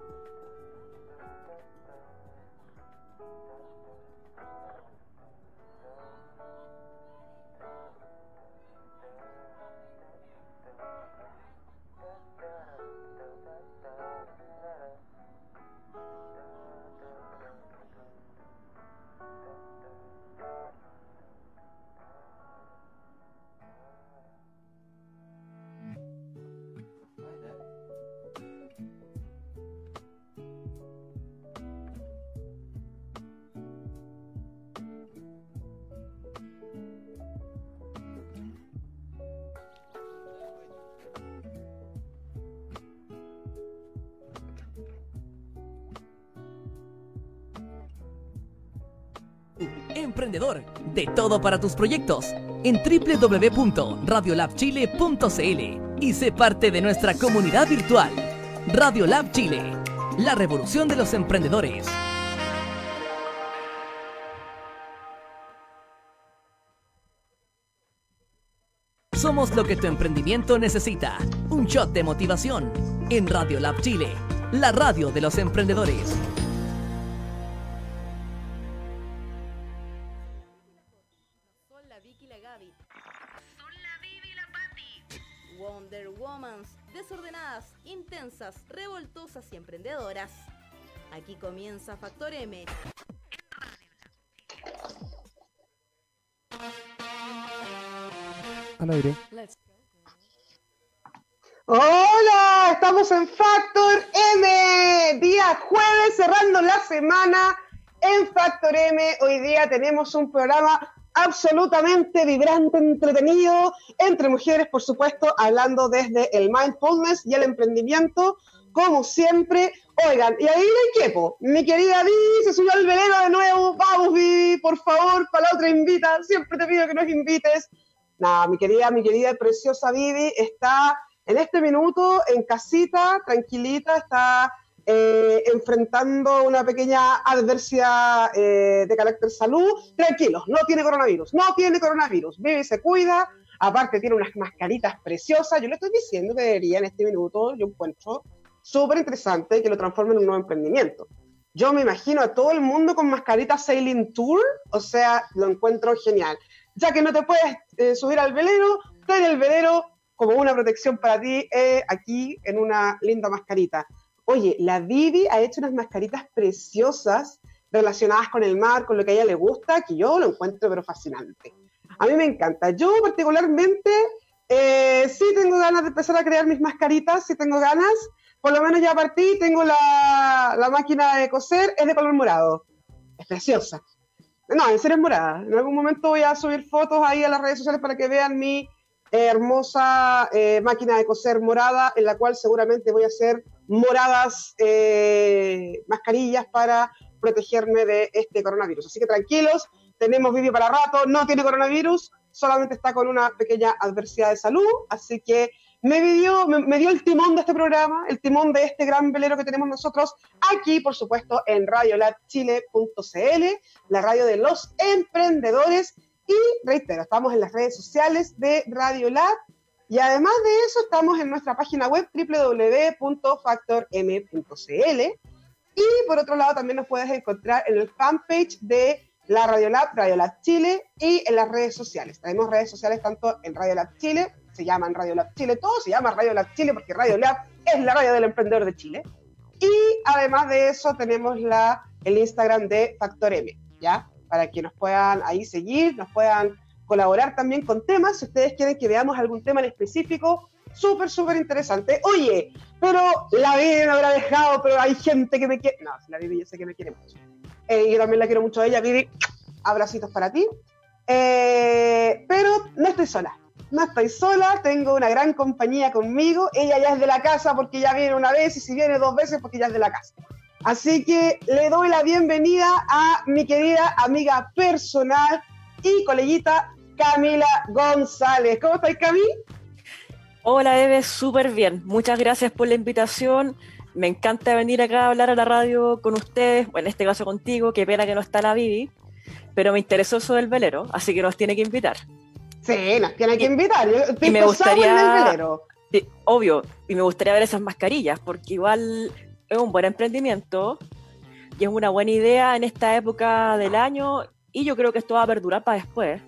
うん。Emprendedor, de todo para tus proyectos, en www.radiolabchile.cl y sé parte de nuestra comunidad virtual. Radiolab Chile, la revolución de los emprendedores. Somos lo que tu emprendimiento necesita. Un shot de motivación en Radiolab Chile, la radio de los emprendedores. Intensas, revoltosas y emprendedoras. Aquí comienza Factor M. Al aire. Hola, estamos en Factor M, día jueves cerrando la semana en Factor M. Hoy día tenemos un programa absolutamente vibrante, entretenido, entre mujeres, por supuesto, hablando desde el mindfulness y el emprendimiento, como siempre. Oigan, y ahí hay quepo. Mi querida Vivi se subió al velero de nuevo. Vamos, Vivi, por favor, para la otra invita. Siempre te pido que nos invites. Nada, mi querida, mi querida preciosa Vivi está en este minuto en casita, tranquilita, está eh, enfrentando una pequeña adversidad eh, de carácter salud. Tranquilos, no tiene coronavirus, no tiene coronavirus. Vivi se cuida, aparte tiene unas mascaritas preciosas. Yo le estoy diciendo que debería en este minuto, yo encuentro súper interesante que lo transforme en un nuevo emprendimiento. Yo me imagino a todo el mundo con mascaritas Sailing Tour, o sea, lo encuentro genial. Ya que no te puedes eh, subir al velero, ten el velero como una protección para ti eh, aquí en una linda mascarita. Oye, la Vivi ha hecho unas mascaritas preciosas relacionadas con el mar, con lo que a ella le gusta, que yo lo encuentro pero fascinante. A mí me encanta. Yo particularmente eh, sí tengo ganas de empezar a crear mis mascaritas, sí tengo ganas. Por lo menos ya partí, tengo la, la máquina de coser, es de color morado. Es preciosa. No, en serio es morada. En algún momento voy a subir fotos ahí a las redes sociales para que vean mi hermosa eh, máquina de coser morada, en la cual seguramente voy a hacer moradas eh, mascarillas para protegerme de este coronavirus. Así que tranquilos, tenemos vídeo para rato, no tiene coronavirus, solamente está con una pequeña adversidad de salud, así que me dio, me, dio el timón de este programa, el timón de este gran velero que tenemos nosotros aquí, por supuesto, en radiolabchile.cl, la radio de los emprendedores. Y reitero, estamos en las redes sociales de Radiolab y además de eso estamos en nuestra página web www.factorm.cl y por otro lado también nos puedes encontrar en el fanpage de la Radiolab, Radiolab Chile y en las redes sociales. Tenemos redes sociales tanto en Radiolab Chile, se llaman Radiolab Chile, todo se llama Radiolab Chile porque Radiolab es la radio del emprendedor de Chile. Y además de eso tenemos la, el Instagram de Factor M, ¿ya? Para que nos puedan ahí seguir, nos puedan colaborar también con temas, si ustedes quieren que veamos algún tema en específico, súper, súper interesante. Oye, pero la Vivi me habrá dejado, pero hay gente que me quiere... No, la Vivi yo sé que me quiere mucho. Eh, yo también la quiero mucho a ella, Vivi, abracitos para ti. Eh, pero no estoy sola, no estoy sola, tengo una gran compañía conmigo, ella ya es de la casa porque ya viene una vez y si viene dos veces porque ya es de la casa. Así que le doy la bienvenida a mi querida amiga personal y coleguita Camila González. ¿Cómo estás, Cami? Hola, Eve, súper bien. Muchas gracias por la invitación. Me encanta venir acá a hablar a la radio con ustedes, bueno, en este caso contigo, qué pena que no está la Vivi, pero me interesó eso del velero, así que nos tiene que invitar. Sí, nos tiene que invitar. Y me en el gustaría- velero. Sí, obvio, y me gustaría ver esas mascarillas, porque igual es un buen emprendimiento y es una buena idea en esta época del año, y yo creo que esto va a perdurar para después.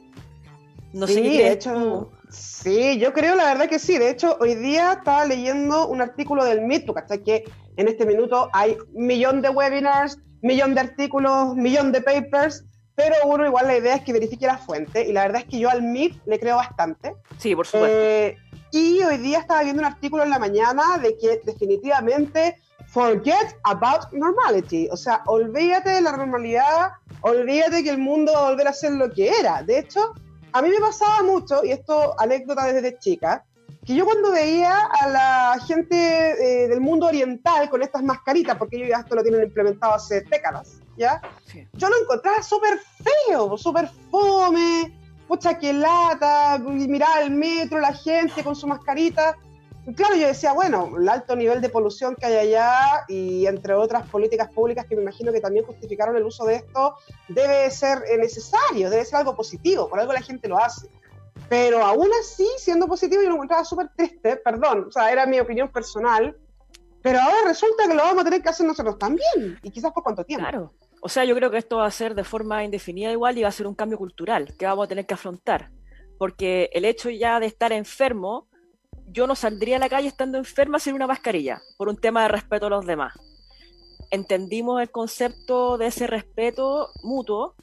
No sé sí, qué de hecho, sí, yo creo la verdad que sí. De hecho, hoy día estaba leyendo un artículo del MIT, porque hasta que en este minuto hay millón de webinars, millón de artículos, millón de papers, pero uno igual la idea es que verifique la fuente, y la verdad es que yo al MIT le creo bastante. Sí, por supuesto. Eh, y hoy día estaba viendo un artículo en la mañana de que definitivamente forget about normality, o sea, olvídate de la normalidad, olvídate que el mundo va a volver a ser lo que era. De hecho, a mí me pasaba mucho, y esto anécdota desde chica, que yo cuando veía a la gente eh, del mundo oriental con estas mascaritas, porque ellos ya esto lo tienen implementado hace décadas, tecnología, yo lo encontraba súper feo, súper fome, pucha que lata, mirar el metro, la gente con su mascarita. Claro, yo decía, bueno, el alto nivel de polución que hay allá y entre otras políticas públicas que me imagino que también justificaron el uso de esto, debe ser necesario, debe ser algo positivo, por algo la gente lo hace. Pero aún así, siendo positivo, yo lo encontraba súper triste, perdón, o sea, era mi opinión personal, pero ahora resulta que lo vamos a tener que hacer nosotros también, y quizás por cuánto tiempo. Claro. O sea, yo creo que esto va a ser de forma indefinida igual y va a ser un cambio cultural que vamos a tener que afrontar. Porque el hecho ya de estar enfermo, yo no saldría a la calle estando enferma sin una mascarilla, por un tema de respeto a los demás. Entendimos el concepto de ese respeto mutuo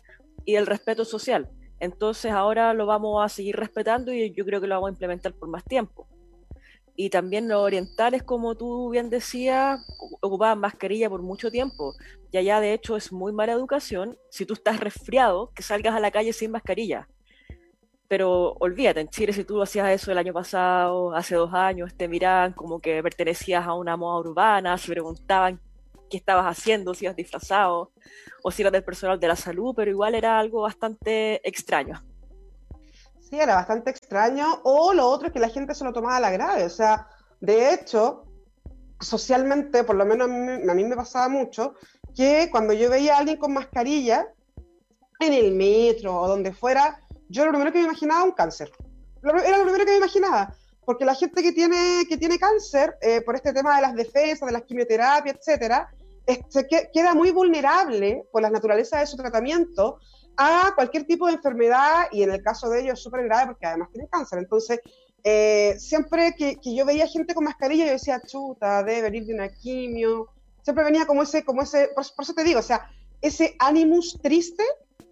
y del respeto social. Entonces ahora lo vamos a seguir respetando y yo creo que lo vamos a implementar por más tiempo. Y también los orientales, como tú bien decías, ocupaban mascarilla por mucho tiempo. Y allá de hecho es muy mala educación si tú estás resfriado que salgas a la calle sin mascarilla. Pero olvídate, en Chile si tú hacías eso el año pasado, hace dos años, te miraban como que pertenecías a una moda urbana, se preguntaban qué estabas haciendo, si ibas disfrazado o si eras del personal de la salud, pero igual era algo bastante extraño. Sí, era bastante extraño. O lo otro es que la gente se lo tomaba a la grave. O sea, de hecho, socialmente, por lo menos a mí, a mí me pasaba mucho, que cuando yo veía a alguien con mascarilla en el metro o donde fuera, yo lo primero que me imaginaba un cáncer. Era lo primero que me imaginaba. Porque la gente que tiene, que tiene cáncer, eh, por este tema de las defensas, de las quimioterapias, etcétera, se queda muy vulnerable por la naturaleza de su tratamiento a cualquier tipo de enfermedad y en el caso de ellos es súper grave porque además tienen cáncer. Entonces, eh, siempre que, que, yo veía gente con mascarilla, yo decía, chuta, debe venir de una quimio. Siempre venía como ese, como ese, por, eso te digo, o sea, ese ánimos triste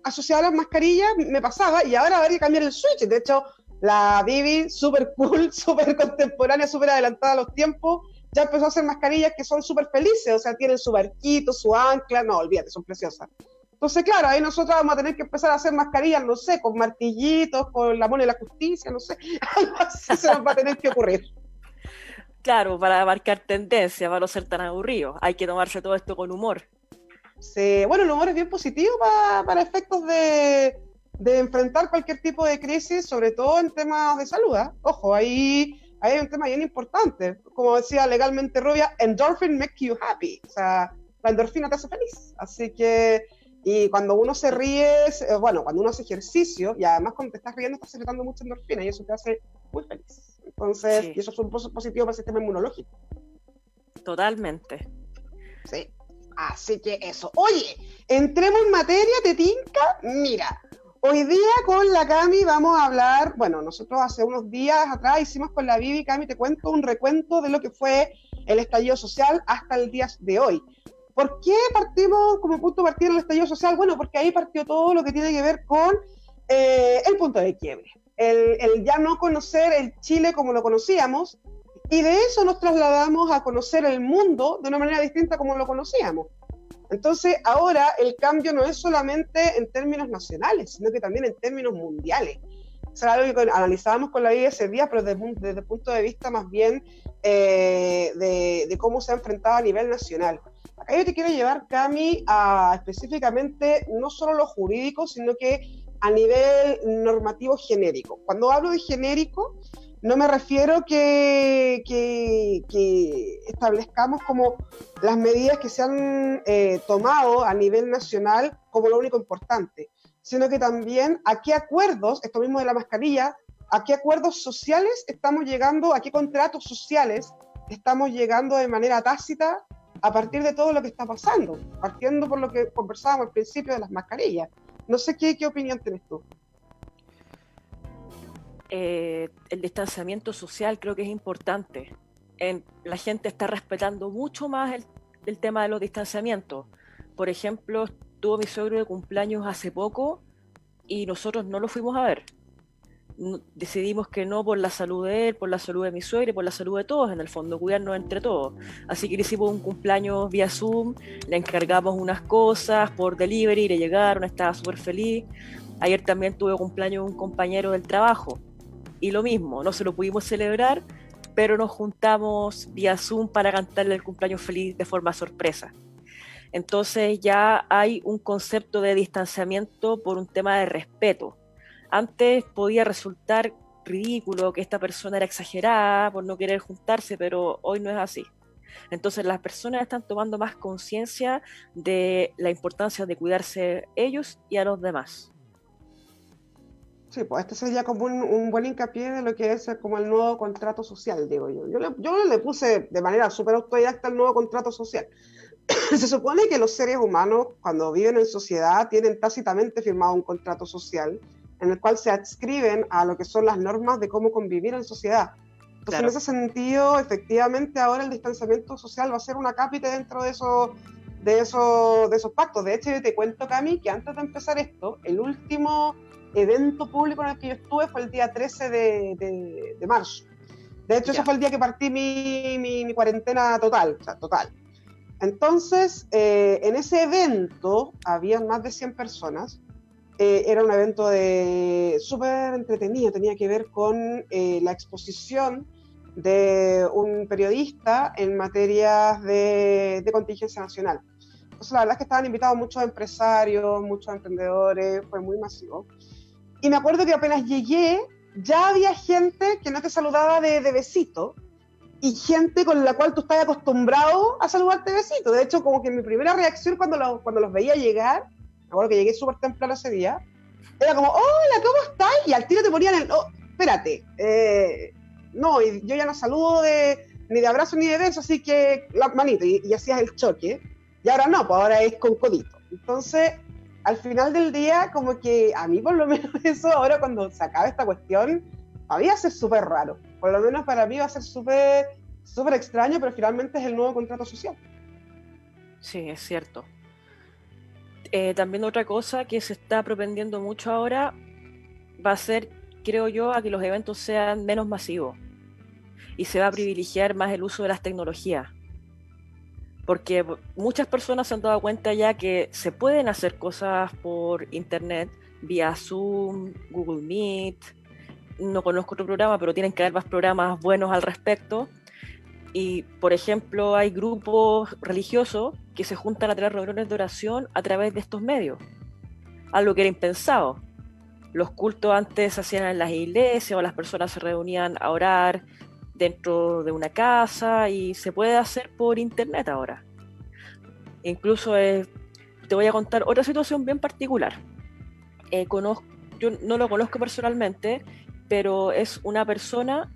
asociado a las mascarillas me pasaba y ahora habría que cambiar el switch. De hecho, la Bibi, súper cool, súper contemporánea, súper adelantada a los tiempos, ya empezó a hacer mascarillas que son súper felices, o sea, tienen su barquito, su ancla, no, olvídate, son preciosas. Entonces, claro, ahí nosotros vamos a tener que empezar a hacer mascarillas, no sé, con martillitos, con la mona de la justicia, no sé, algo así se nos va a tener que ocurrir. Claro, para marcar tendencia, para no ser tan aburrido, hay que tomarse todo esto con humor. Sí, bueno, el humor es bien positivo para, para efectos de, de enfrentar cualquier tipo de crisis, sobre todo en temas de salud. ¿eh? Ojo, ahí, hay un tema bien importante. Como decía legalmente Rubia, endorphin make you happy. O sea, la endorfina te hace feliz. Así que, y cuando uno se ríe, bueno, cuando uno hace ejercicio, y además cuando te estás riendo, estás secretando mucha endorfina y eso te hace muy feliz. Entonces, y eso es un positivo para el sistema inmunológico. Totalmente. Sí. Así que eso. Oye, entremos en materia, te tinca. Mira, Hoy día con la Cami vamos a hablar, bueno, nosotros hace unos días atrás hicimos con la Vivi, Cami, te cuento un recuento de lo que fue el estallido social hasta el día de hoy. ¿Por qué partimos como punto de partida el estallido social? Bueno, porque ahí partió todo lo que tiene que ver con eh, el punto de quiebre, el, el ya no conocer el Chile como lo conocíamos, y de eso nos trasladamos a conocer el mundo de una manera distinta como lo conocíamos. Entonces, ahora el cambio no es solamente en términos nacionales, sino que también en términos mundiales. es algo que analizábamos con la vida ese día, pero desde, desde el punto de vista más bien eh, de, cómo se ha enfrentado a nivel nacional. Acá yo te quiero llevar, Cami, a específicamente no solo lo jurídico, sino que a nivel normativo genérico. Cuando hablo de genérico, no me refiero que, que, establezcamos como las medidas que se han eh, tomado a nivel nacional como lo único importante, sino que también a qué acuerdos, esto mismo de la mascarilla, a qué acuerdos sociales estamos llegando, a qué contratos sociales estamos llegando de manera tácita a partir de todo lo que está pasando, partiendo por lo que conversábamos al principio de las mascarillas. No sé qué, qué opinión tienes tú. Eh, el distanciamiento social creo que es importante. La gente está respetando mucho más el, tema de los distanciamientos. Por ejemplo, tuvo mi suegro de cumpleaños hace poco y nosotros no lo fuimos a ver. decidimos que no por la salud de él, por la salud de mi suegro y por la salud de todos, en el fondo, cuidarnos entre todos. Así que le hicimos un cumpleaños vía Zoom, le encargamos unas cosas por delivery, le llegaron, estaba súper feliz. Ayer también tuve cumpleaños un compañero del trabajo y lo mismo, no se lo pudimos celebrar, pero nos juntamos vía Zoom para cantarle el cumpleaños feliz de forma sorpresa. Entonces ya hay un concepto de distanciamiento por un tema de respeto. Antes podía resultar ridículo que esta persona era exagerada por no querer juntarse, pero hoy no es así. Entonces las personas están tomando más conciencia de la importancia de cuidarse ellos y a los demás. Sí, pues este sería como un, buen hincapié de lo que es como el nuevo contrato social, digo yo. Yo le, yo le puse de manera súper autodidacta el nuevo contrato social. Se supone que los seres humanos, cuando viven en sociedad, tienen tácitamente firmado un contrato social en el cual se adscriben a lo que son las normas de cómo convivir en sociedad. Entonces, en ese sentido, efectivamente, ahora el distanciamiento social va a ser una cápita dentro de esos, de, esos, de esos pactos. De hecho, yo te cuento, Cami, que antes de empezar esto, el último evento público en el que yo estuve fue el día 13 de, de, marzo. De hecho, ese fue el día que partí mi, mi, cuarentena total, o sea, total. Entonces, eh, en ese evento había más de 100 personas. Eh, era un evento de súper entretenido, tenía que ver con eh, la exposición de un periodista en materias de, de, contingencia nacional. Entonces, la verdad es que estaban invitados muchos empresarios, muchos emprendedores, fue muy masivo. Y me acuerdo que apenas llegué, ya había gente que no te saludaba de, de besito y gente con la cual tú estás acostumbrado a saludarte de besito. De hecho, como que mi primera reacción cuando, cuando los veía llegar, me acuerdo que llegué súper temprano ese día, era como, hola, ¿cómo estás? Y al tiro te ponían el, oh, espérate, eh, no, yo ya no saludo de, ni de abrazo ni de beso, así que la manito, y, y hacías el choque. Y ahora no, pues ahora es con codito. Entonces, al final del día, como que a mí por lo menos eso, ahora cuando se acaba esta cuestión, había ser súper raro. Por lo menos para mí va a ser súper súper extraño, pero finalmente es el nuevo contrato social. Sí, es cierto. Eh, también otra cosa que se está propendiendo mucho ahora va a ser, creo yo, a que los eventos sean menos masivos y se va a privilegiar más el uso de las tecnologías porque muchas personas se han dado cuenta ya que se pueden hacer cosas por internet, vía Zoom, Google Meet, no conozco otro programa, pero tienen que haber más programas buenos al respecto. Y, por ejemplo, hay grupos religiosos que se juntan a tener reuniones de oración a través de estos medios, algo que era impensado. Los cultos antes se hacían en las iglesias o las personas se reunían a orar dentro de una casa y se puede hacer por internet ahora. Incluso eh, te voy a contar otra situación bien particular. Eh, conozco, yo no lo conozco personalmente, pero es una persona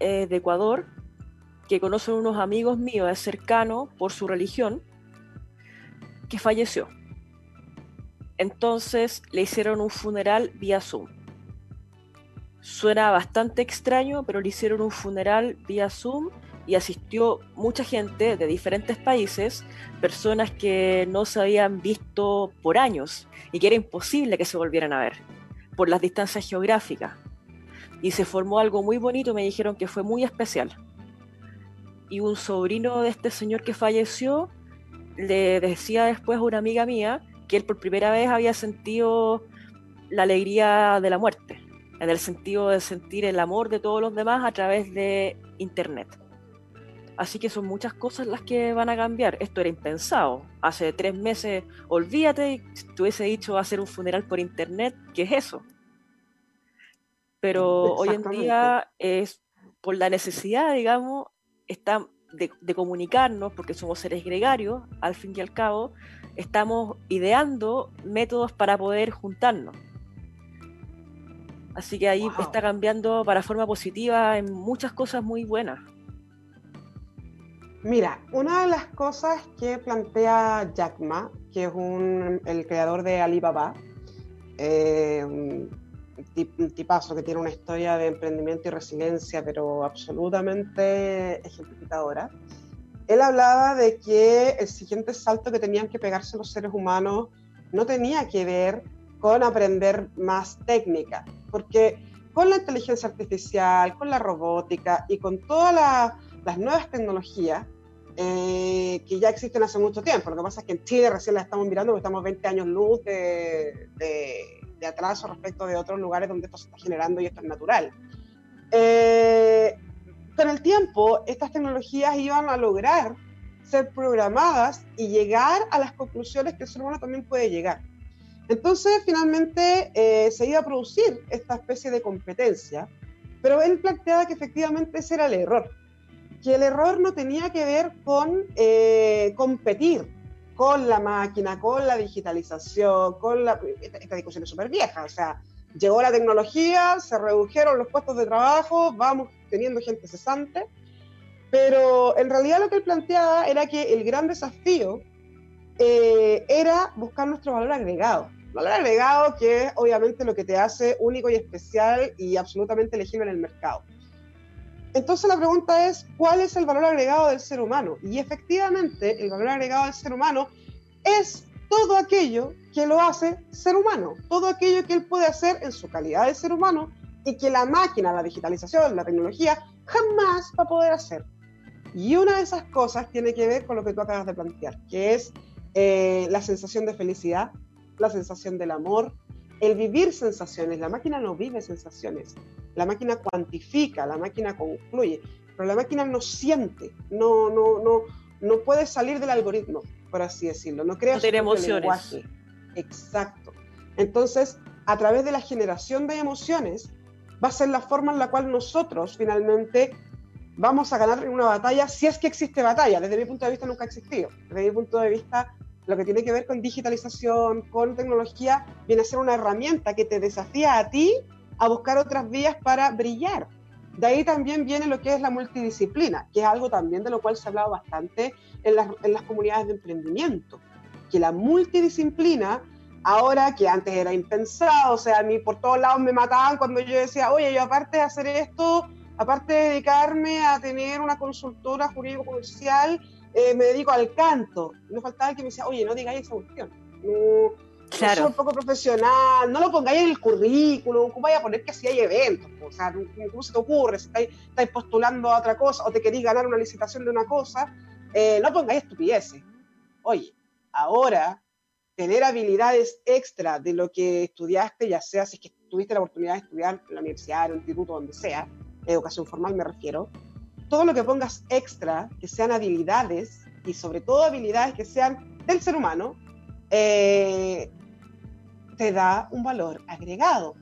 eh, de Ecuador que conoce unos amigos míos, es cercano por su religión, que falleció. Entonces le hicieron un funeral vía Zoom. Suena bastante extraño, pero le hicieron un funeral vía Zoom y asistió mucha gente de diferentes países, personas que no se habían visto por años y que era imposible que se volvieran a ver por las distancias geográficas. Y se formó algo muy bonito, me dijeron que fue muy especial. Y un sobrino de este señor que falleció le decía después a una amiga mía que él por primera vez había sentido la alegría de la muerte en el sentido de sentir el amor de todos los demás a través de Internet. Así que son muchas cosas las que van a cambiar. Esto era impensado. Hace tres meses, olvídate, te hubiese dicho hacer un funeral por Internet, ¿qué es eso? Pero hoy en día es por la necesidad, digamos, está de, de, comunicarnos, porque somos seres gregarios, al fin y al cabo, estamos ideando métodos para poder juntarnos. Así que ahí está cambiando para forma positiva en muchas cosas muy buenas. Mira, una de las cosas que plantea Jack Ma, que es el creador de Alibaba, eh, un tipazo que tiene una historia de emprendimiento y resiliencia, pero absolutamente ejemplificadora, él hablaba de que el siguiente salto que tenían que pegarse los seres humanos no tenía que ver con aprender más técnica, porque con la inteligencia artificial, con la robótica y con todas las nuevas tecnologías eh, que ya existen hace mucho tiempo, lo que pasa es que en Chile recién las estamos mirando porque estamos 20 años luz de, de, atraso respecto de otros lugares donde esto se está generando y esto es natural. Eh, con el tiempo, estas tecnologías iban a lograr ser programadas y llegar a las conclusiones que el ser humano también puede llegar. Entonces, finalmente, eh, se iba a producir esta especie de competencia, pero él planteaba que efectivamente ese era el error, que el error no tenía que ver con eh, competir con la máquina, con la digitalización, con la... Esta, discusión es súper vieja, o sea, llegó la tecnología, se redujeron los puestos de trabajo, vamos teniendo gente cesante, pero en realidad lo que él planteaba era que el gran desafío eh, era buscar nuestro valor agregado. Valor agregado que es obviamente lo que te hace único y especial y absolutamente elegible en el mercado. Entonces la pregunta es, ¿cuál es el valor agregado del ser humano? Y efectivamente, el valor agregado del ser humano es todo aquello que lo hace ser humano, todo aquello que él puede hacer en su calidad de ser humano y que la máquina, la digitalización, la tecnología jamás va a poder hacer. Y una de esas cosas tiene que ver con lo que tú acabas de plantear, que es eh, la sensación de felicidad, la sensación del amor, el vivir sensaciones. La máquina no vive sensaciones, la máquina cuantifica, la máquina concluye, pero la máquina no siente, no, no, no, no puede salir del algoritmo, por así decirlo, no crea no emociones. Lenguaje. Exacto. Entonces, a través de la generación de emociones, va a ser la forma en la cual nosotros finalmente vamos a ganar en una batalla, si es que existe batalla. Desde mi punto de vista nunca ha existido. Desde mi punto de vista lo que tiene que ver con digitalización, con tecnología, viene a ser una herramienta que te desafía a ti a buscar otras vías para brillar. De ahí también viene lo que es la multidisciplina, que es algo también de lo cual se ha hablado bastante en las, en las comunidades de emprendimiento, que la multidisciplina, ahora que antes era impensado, o sea, a mí por todos lados me mataban cuando yo decía, oye, yo aparte de hacer esto, aparte de dedicarme a tener una consultora jurídico-comercial, eh, me dedico al canto. No faltaba que me decía, oye, no digáis esa cuestión. No, claro. no un poco profesional, no lo pongáis en el currículum, ¿cómo vaya a poner que así hay eventos? O sea, ¿cómo se te ocurre? Si estáis, estáis postulando a otra cosa o te queréis ganar una licitación de una cosa, eh, no pongáis estupideces. Oye, ahora tener habilidades extra de lo que estudiaste, ya sea si es que tuviste la oportunidad de estudiar en la universidad, en un instituto, donde sea, educación formal me refiero, todo lo que pongas extra, que sean habilidades y sobre todo habilidades que sean del ser humano, eh, te da un valor agregado.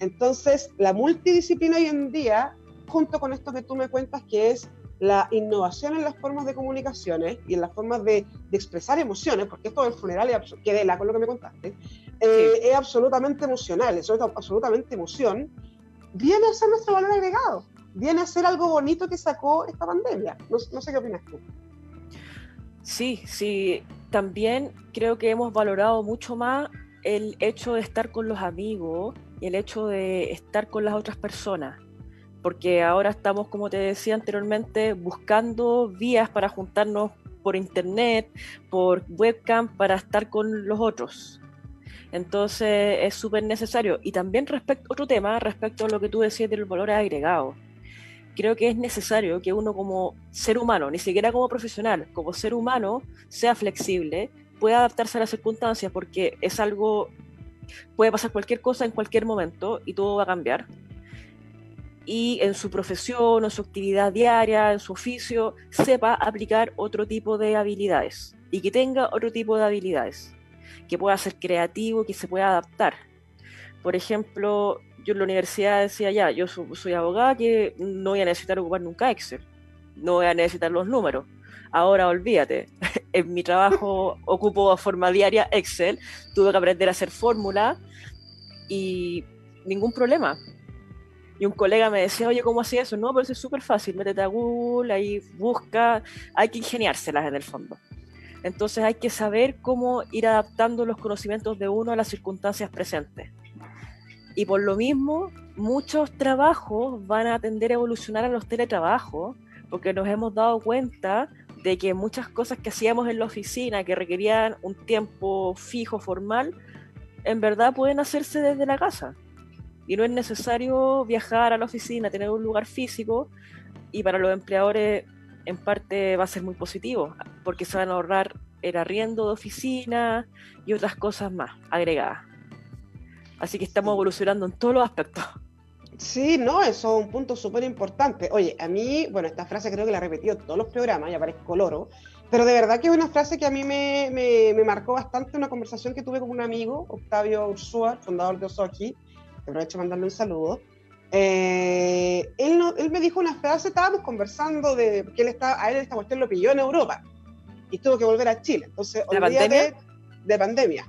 Entonces, la multidisciplina hoy en día, junto con esto que tú me cuentas, que es la innovación en las formas de comunicaciones y en las formas de, expresar emociones, porque esto del funeral es, que de la con lo que me contaste, eh, es absolutamente emocional, es absolutamente emoción, viene a ser nuestro valor agregado viene a ser algo bonito que sacó esta pandemia. No, sé qué opinas tú. Sí, sí, también creo que hemos valorado mucho más el hecho de estar con los amigos y el hecho de estar con las otras personas. Porque ahora estamos, como te decía anteriormente, buscando vías para juntarnos por internet, por webcam, para estar con los otros. Entonces es súper necesario. Y también respecto otro tema, respecto a lo que tú decías del valor agregado creo que es necesario que uno como ser humano, ni siquiera como profesional, como ser humano, sea flexible, pueda adaptarse a las circunstancias, porque es algo, puede pasar cualquier cosa en cualquier momento y todo va a cambiar. Y en su profesión, en su actividad diaria, en su oficio, sepa aplicar otro tipo de habilidades y que tenga otro tipo de habilidades, que pueda ser creativo, que se pueda adaptar. Por ejemplo, yo en la universidad decía ya, yo soy, abogada que no voy a necesitar ocupar nunca Excel, no voy a necesitar los números. Ahora olvídate, en mi trabajo ocupo a forma diaria Excel, tuve que aprender a hacer fórmula y ningún problema. Y un colega me decía, oye, ¿cómo hacía eso? No, pero eso es súper fácil, métete a Google, ahí busca, hay que ingeniárselas en el fondo. Entonces hay que saber cómo ir adaptando los conocimientos de uno a las circunstancias presentes. Y por lo mismo, muchos trabajos van a tender a evolucionar a los teletrabajos, porque nos hemos dado cuenta de que muchas cosas que hacíamos en la oficina, que requerían un tiempo fijo, formal, en verdad pueden hacerse desde la casa. Y no es necesario viajar a la oficina, tener un lugar físico, y para los empleadores en parte va a ser muy positivo, porque se van a ahorrar el arriendo de oficina y otras cosas más agregadas. Así que estamos evolucionando en todos los aspectos. Sí, no, eso es un punto súper importante. Oye, a mí, bueno, esta frase creo que la he repetido en todos los programas, ya parezco loro, Pero de verdad que es una frase que a mí me, me, marcó bastante, una conversación que tuve con un amigo, Octavio Ursúa, fundador de Osoki, aprovecho de mandarle un saludo. Eh, él, él me dijo una frase, estábamos conversando de que él está, a él esta cuestión lo pilló en Europa y tuvo que volver a Chile. Entonces, ¿De pandemia? De pandemia.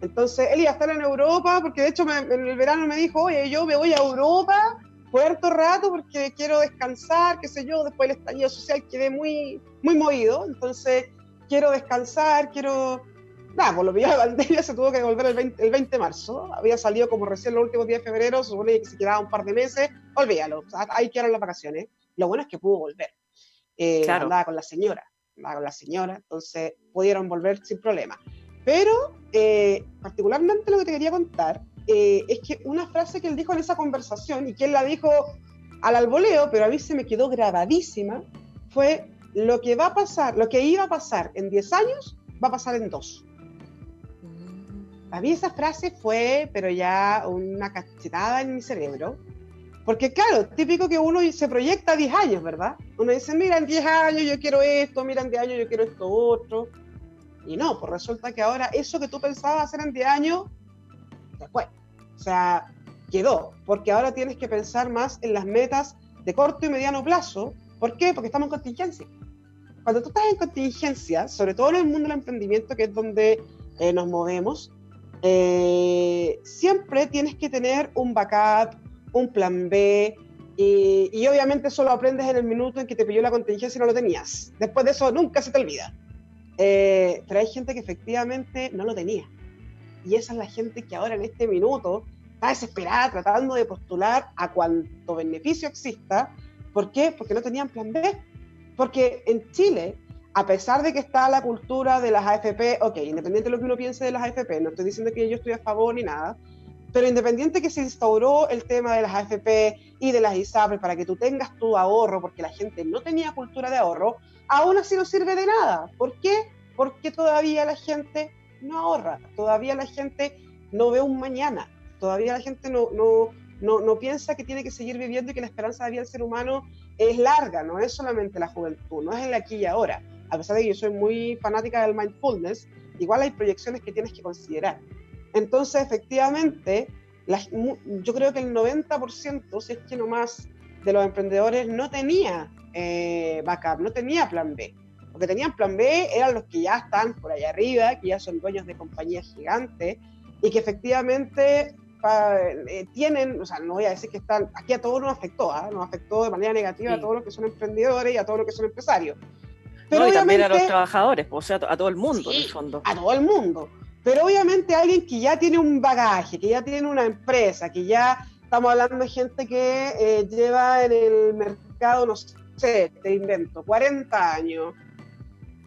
Entonces, él iba a estar en Europa, porque de hecho en el verano me dijo, oye, yo me voy a Europa puerto rato porque quiero descansar, qué sé yo, después del estallido social quedé muy, muy movido, entonces quiero descansar, quiero... Nada, por lo que ya la pandemia se tuvo que volver el 20, el 20 de marzo, había salido como recién los últimos días de febrero, supone que se quedaba un par de meses, olvídalo, ahí quedaron las vacaciones. Lo bueno es que pudo volver. Eh, claro. Andaba con la señora, andaba con la señora, entonces pudieron volver sin problema. Pero eh, particularmente lo que te quería contar eh, es que una frase que él dijo en esa conversación y que él la dijo al alboleo, pero a mí se me quedó grabadísima, fue lo que va a pasar, lo que iba a pasar en 10 años, va a pasar en 2. Mm. A mí esa frase fue, pero ya una cachetada en mi cerebro. Porque claro, típico que uno se proyecta a 10 años, ¿verdad? Uno dice, mira, en 10 años yo quiero esto, mira, en 10 años yo quiero esto otro. Y no, pues resulta que ahora eso que tú pensabas hacer en 10 años, después. O sea, quedó, porque ahora tienes que pensar más en las metas de corto y mediano plazo. ¿Por qué? Porque estamos en contingencia. Cuando tú estás en contingencia, sobre todo en el mundo del emprendimiento, que es donde eh, nos movemos, eh, siempre tienes que tener un backup, un plan B, y, obviamente eso lo aprendes en el minuto en que te pilló la contingencia y no lo tenías. Después de eso nunca se te olvida. Eh, pero hay gente que efectivamente no lo tenía y esa es la gente que ahora en este minuto está desesperada tratando de postular a cuanto beneficio exista. ¿Por qué? Porque no tenían plan B. Porque en Chile, a pesar de que está la cultura de las AFP, ok, independiente de lo que uno piense de las AFP, no estoy diciendo que yo estoy a favor ni nada, pero independiente que se instauró el tema de las AFP y de las ISAPRES para que tú tengas tu ahorro, porque la gente no tenía cultura de ahorro, aún así no sirve de nada. ¿Por qué? Porque todavía la gente no ahorra, todavía la gente no ve un mañana, todavía la gente no, no, no, no piensa que tiene que seguir viviendo y que la esperanza de vida del ser humano es larga, no es solamente la juventud, no es el aquí y ahora. A pesar de que yo soy muy fanática del mindfulness, igual hay proyecciones que tienes que considerar. Entonces, efectivamente, yo creo que el 90%, si es que no más, de los emprendedores no tenía eh, backup, no tenía plan B que tenían plan B eran los que ya están por allá arriba, que ya son dueños de compañías gigantes y que efectivamente eh, tienen, o sea, no voy a decir que están, aquí a todos nos afectó, ¿ah? nos afectó de manera negativa a todos los que son emprendedores y a todos los que son empresarios. Pero y también a los trabajadores, o sea, a todo el mundo, en el fondo. A todo el mundo. Pero obviamente alguien que ya tiene un bagaje, que ya tiene una empresa, que ya estamos hablando de gente que eh, lleva en el mercado, no sé, te invento, 40 años,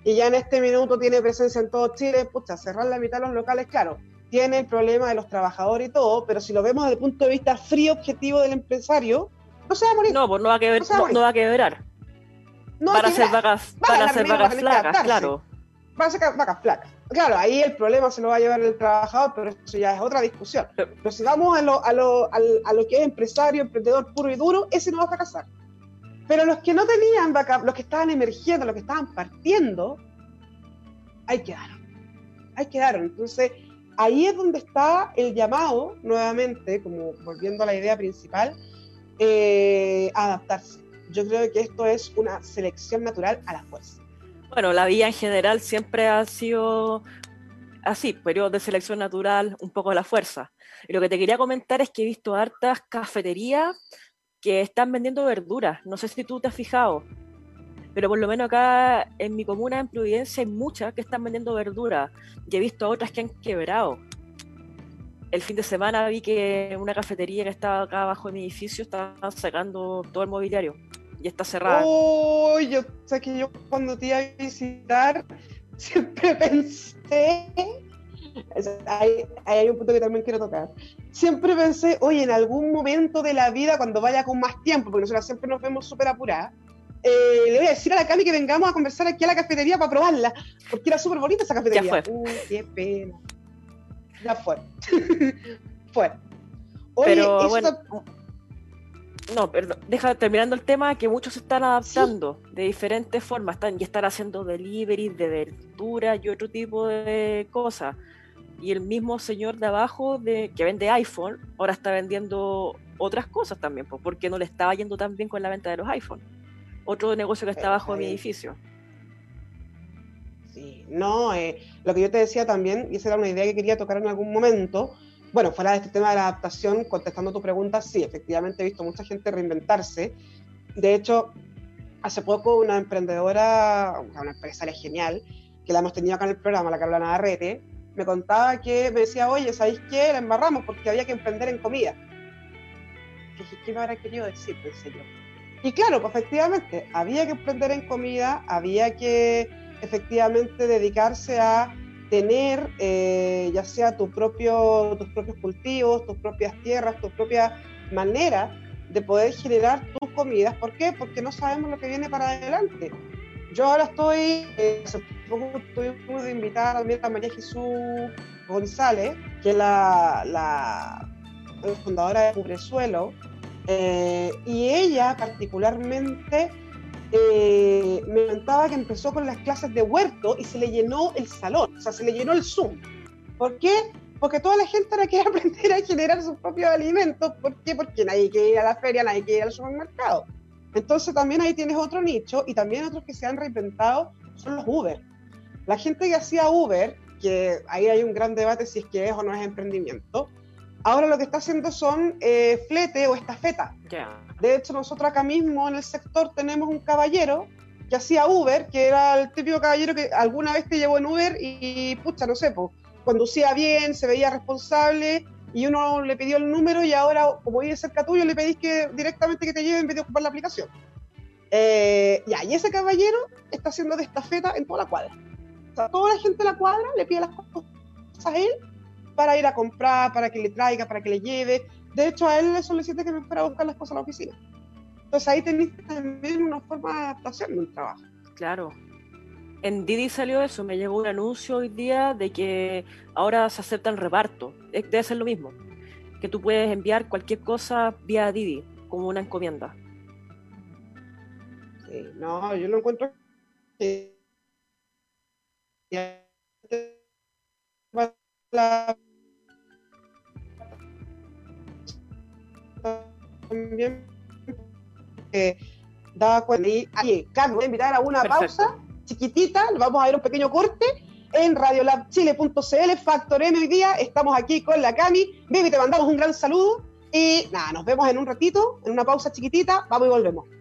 y ya en este minuto tiene presencia en todo Chile, pucha, cerrar la mitad de los locales, claro, tiene el problema de los trabajadores y todo, pero si lo vemos desde el punto de vista frío objetivo del empresario, no se va a morir. No, pues no va a, quebrar. No, va a quebrar. No para hacer vacas, para hacer vacas flacas, claro. Para hacer vacas flacas. Claro, ahí el problema se lo va a llevar el trabajador, pero eso ya es otra discusión. Pero si vamos a lo, a lo, a lo que es empresario, emprendedor puro y duro, ese no va a fracasar. Pero los que no tenían backup, los que estaban emergiendo, los que estaban partiendo, ahí quedaron. Ahí quedaron. Entonces, ahí es donde está el llamado, nuevamente, como volviendo a la idea principal, eh, a adaptarse. Yo creo que esto es una selección natural a la fuerza. Bueno, la vida en general siempre ha sido así, periodo de selección natural, un poco a la fuerza. Y lo que te quería comentar es que he visto hartas cafeterías que están vendiendo verduras. No sé si tú te has fijado, pero por lo menos acá en mi comuna, en Providencia, hay muchas que están vendiendo verduras y he visto otras que han quebrado. El fin de semana vi que una cafetería que estaba acá abajo de mi edificio estaba sacando todo el mobiliario y está cerrada. Oh, yo sé que yo cuando te iba a visitar siempre pensé hay un punto que también quiero tocar. Siempre pensé, oye, en algún momento de la vida, cuando vaya con más tiempo, porque nosotros siempre nos vemos súper apuradas, eh, le voy a decir a la Cami que vengamos a conversar aquí a la cafetería para probarla, porque era súper bonita esa cafetería. Ya fue. qué pena. Ya fue. fue. Pero bueno, no, perdón, deja terminando el tema que muchos se están adaptando de diferentes formas, están y están haciendo delivery de verdura y otro tipo de cosas. Y el mismo señor de abajo de que vende iPhone ahora está vendiendo otras cosas también, pues, porque no le estaba yendo tan bien con la venta de los iPhones. Otro negocio que está abajo de mi edificio. Sí, no, eh, lo que yo te decía también, y esa era una idea que quería tocar en algún momento, bueno, fuera de este tema de la adaptación, contestando tu pregunta, sí, efectivamente he visto mucha gente reinventarse. De hecho, hace poco una emprendedora, una empresaria genial, que la hemos tenido acá en el programa, la Carolina Navarrete, me contaba que me decía, oye, ¿sabéis qué? La embarramos porque había que emprender en comida. Dije, ¿qué me habrá querido decir? Pensé yo. Y claro, pues efectivamente, había que emprender en comida, había que efectivamente dedicarse a tener eh, ya sea tu propio, tus propios cultivos, tus propias tierras, tu propia manera de poder generar tus comidas. ¿Por qué? Porque no sabemos lo que viene para adelante. Yo ahora estoy, eh, poco tuvimos de invitar a María Jesús González, que es la, la, fundadora de Cubresuelo, eh, y ella particularmente eh, me contaba que empezó con las clases de huerto y se le llenó el salón, o sea, se le llenó el Zoom. ¿Por qué? Porque toda la gente ahora quiere aprender a generar sus propios alimentos. ¿Por qué? Porque nadie quiere ir a la feria, nadie quiere ir al supermercado. Entonces también ahí tienes otro nicho y también otros que se han reinventado son los Uber. La gente que hacía Uber, que ahí hay un gran debate si es que es o no es emprendimiento, ahora lo que está haciendo son eh, flete o estafeta. De hecho, nosotros acá mismo en el sector tenemos un caballero que hacía Uber, que era el típico caballero que alguna vez te llevó en Uber y, pucha, no sé, pues, conducía bien, se veía responsable y uno le pidió el número y ahora, como vive cerca tuyo, le pedís que directamente que te lleve en vez de ocupar la aplicación. Eh, ya, y ese caballero está haciendo de estafeta en toda la cuadra. O sea, toda la gente de la cuadra le pide las cosas a él para ir a comprar, para que le traiga, para que le lleve. De hecho, a él le solicité que me fuera a buscar las cosas a la oficina. Entonces ahí tenéis también una forma de adaptación del trabajo. Claro. En Didi salió eso, me llegó un anuncio hoy día de que ahora se acepta el reparto. Debe ser lo mismo, que tú puedes enviar cualquier cosa vía Didi, como una encomienda. Sí, no, yo lo encuentro que también eh, da cuenta. Y, oye, Carlos, voy a invitar a una pausa chiquitita, vamos a ver un pequeño corte en radiolabchile.cl, Factor M hoy día, estamos aquí con la Cami, Baby, te mandamos un gran saludo y nada, nos vemos en un ratito, en una pausa chiquitita, vamos y volvemos.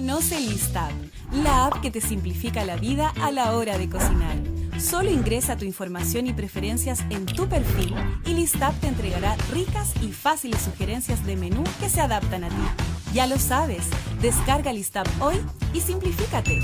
Conoce Listab, la app que te simplifica la vida a la hora de cocinar. Solo ingresa tu información y preferencias en tu perfil y Listab te entregará ricas y fáciles sugerencias de menú que se adaptan a ti. Ya lo sabes, descarga Listab hoy y simplifícate.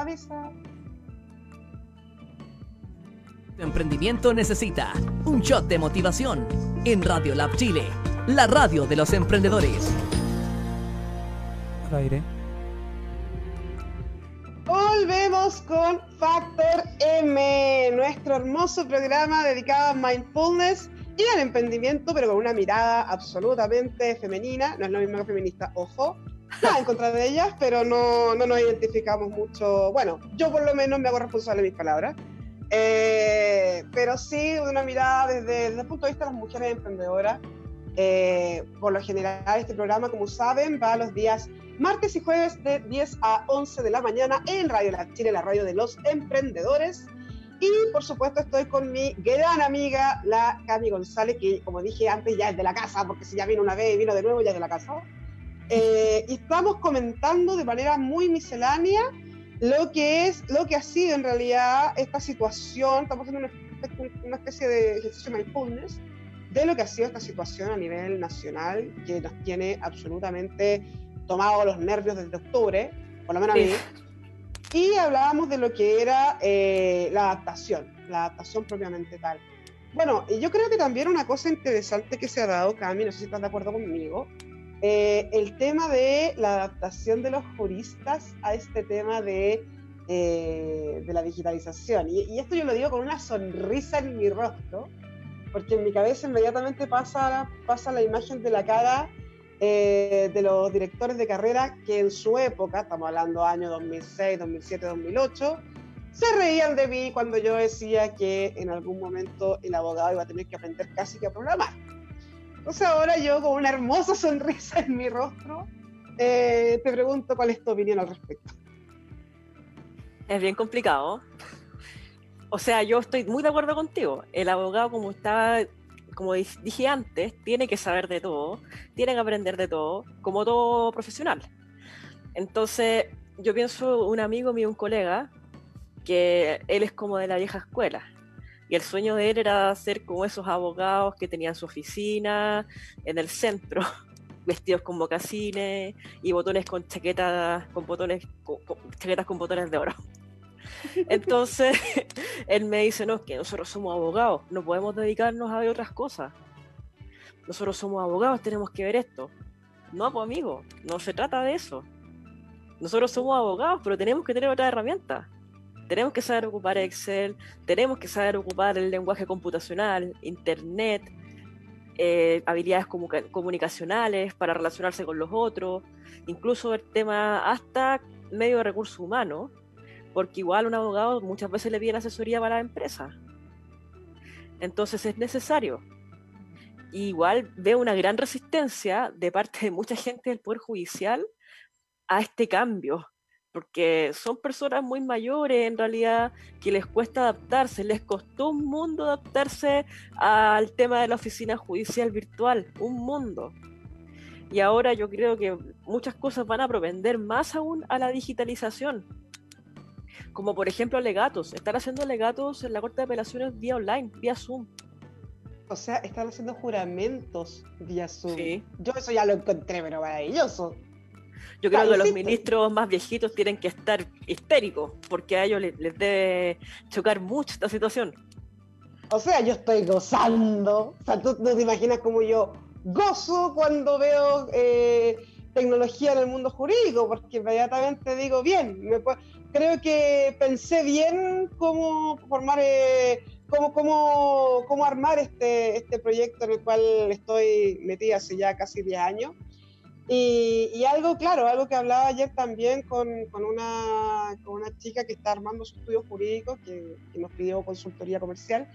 Avisa. Tu emprendimiento necesita un shot de motivación en Radio Lab Chile, la radio de los emprendedores. Al aire. Volvemos con Factor M, nuestro hermoso programa dedicado a mindfulness y al emprendimiento, pero con una mirada absolutamente femenina. No es lo mismo que feminista, ojo. Nada en contra de ellas, pero no, no nos identificamos mucho. Bueno, yo por lo menos me hago responsable de mis palabras. Eh, pero sí una mirada desde, desde, el punto de vista de las mujeres emprendedoras. Eh, por lo general, este programa, como saben, va los días martes y jueves de 10 a 11 de la mañana en Radio La Chile, la radio de los emprendedores. Y por supuesto estoy con mi gran amiga, la Cami González, que como dije antes ya es de la casa, porque si ya vino una vez y vino de nuevo ya es de la casa. Eh, y estamos comentando de manera muy miscelánea lo que es, lo que ha sido en realidad esta situación, estamos haciendo una, una especie de ejercicio mindfulness de lo que ha sido esta situación a nivel nacional, que nos tiene absolutamente tomado los nervios desde octubre, por lo menos a mí. Y hablábamos de lo que era eh, la adaptación, la adaptación propiamente tal. Bueno, yo creo que también una cosa interesante que se ha dado, Cami, no sé si estás de acuerdo conmigo, eh, el tema de la adaptación de los juristas a este tema de, eh, de la digitalización. Y, y, esto yo lo digo con una sonrisa en mi rostro, porque en mi cabeza inmediatamente pasa, pasa la imagen de la cara eh, de los directores de carrera que en su época, estamos hablando año 2006, 2007, 2008, se reían de mí cuando yo decía que en algún momento el abogado iba a tener que aprender casi que a programar. Entonces ahora yo con una hermosa sonrisa en mi rostro eh, te pregunto cuál es tu opinión al respecto. Es bien complicado. O sea, yo estoy muy de acuerdo contigo. El abogado como está, como dije antes, tiene que saber de todo, tiene que aprender de todo, como todo profesional. Entonces, yo pienso un amigo mío, un colega, que él es como de la vieja escuela y el sueño de él era ser como esos abogados que tenían su oficina en el centro, vestidos con mocasines y botones con chaquetas con botones con, con, chaquetas con botones de oro. Entonces, él me dice, no, es que nosotros somos abogados, no podemos dedicarnos a ver otras cosas. Nosotros somos abogados, tenemos que ver esto. No, pues amigo, no se trata de eso. Nosotros somos abogados, pero tenemos que tener otra herramienta tenemos que saber ocupar Excel, tenemos que saber ocupar el lenguaje computacional, Internet, eh, habilidades comunicacionales para relacionarse con los otros, incluso el tema hasta medio de recursos humanos, porque igual un abogado muchas veces le pide asesoría para la empresa. Entonces es necesario. igual veo una gran resistencia de parte de mucha gente del Poder Judicial a este cambio, porque son personas muy mayores en realidad que les cuesta adaptarse, les costó un mundo adaptarse al tema de la oficina judicial virtual, un mundo. Y ahora yo creo que muchas cosas van a propender más aún a la digitalización. Como por ejemplo legatos. Están haciendo legatos en la Corte de Apelaciones vía online, vía Zoom. O sea, están haciendo juramentos vía Zoom. Sí. Yo eso ya lo encontré, pero maravilloso. Yo creo que los ministros más viejitos tienen que estar histéricos, porque a ellos les, les, debe chocar mucho esta situación. O sea, yo estoy gozando. O sea, tú no te imaginas cómo yo gozo cuando veo eh, tecnología en el mundo jurídico, porque inmediatamente digo, bien, me creo que pensé bien cómo formar, eh, cómo, cómo, cómo armar este, este proyecto en el cual estoy metida hace ya casi 10 años. Y, y, algo, claro, algo que hablaba ayer también con, con, una, con una chica que está armando su estudio jurídico, que, que nos pidió consultoría comercial,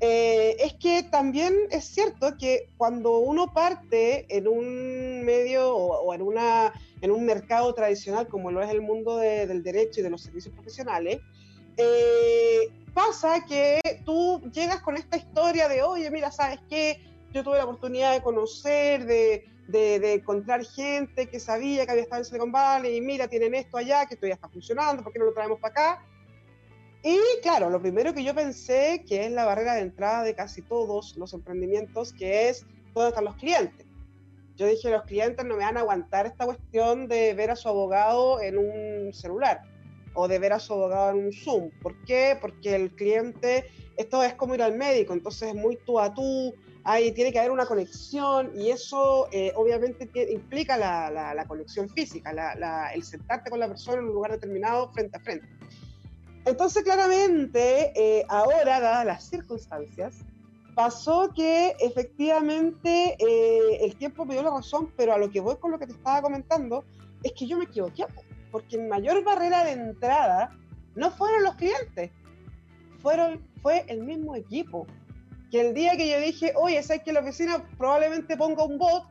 eh, es que también es cierto que cuando uno parte en un medio o, o en, una, en un mercado tradicional como lo es el mundo de, del derecho y de los servicios profesionales, eh, pasa que tú llegas con esta historia de, oye, mira, ¿sabes qué? Yo tuve la oportunidad de conocer, de, de, de, encontrar gente que sabía que había estado en Silicon Valley y mira, tienen esto allá, que esto ya está funcionando, ¿por qué no lo traemos para acá? Y claro, lo primero que yo pensé que es la barrera de entrada de casi todos los emprendimientos, que es dónde están los clientes. Yo dije, los clientes no me van a aguantar esta cuestión de ver a su abogado en un celular. o de ver a su abogado en un Zoom. ¿Por qué? Porque el cliente, esto es como ir al médico, entonces es muy tú a tú, ahí tiene que haber una conexión y eso eh, obviamente implica la, la, conexión física, la, el sentarte con la persona en un lugar determinado frente a frente. Entonces, claramente, eh, ahora, dadas las circunstancias, pasó que efectivamente eh, el tiempo me dio la razón, pero a lo que voy con lo que te estaba comentando, es que yo me equivoqué, porque mi mayor barrera de entrada no fueron los clientes, fueron, fue el mismo equipo. Que el día que yo dije, oye, ¿sabes que en la oficina probablemente ponga un bot?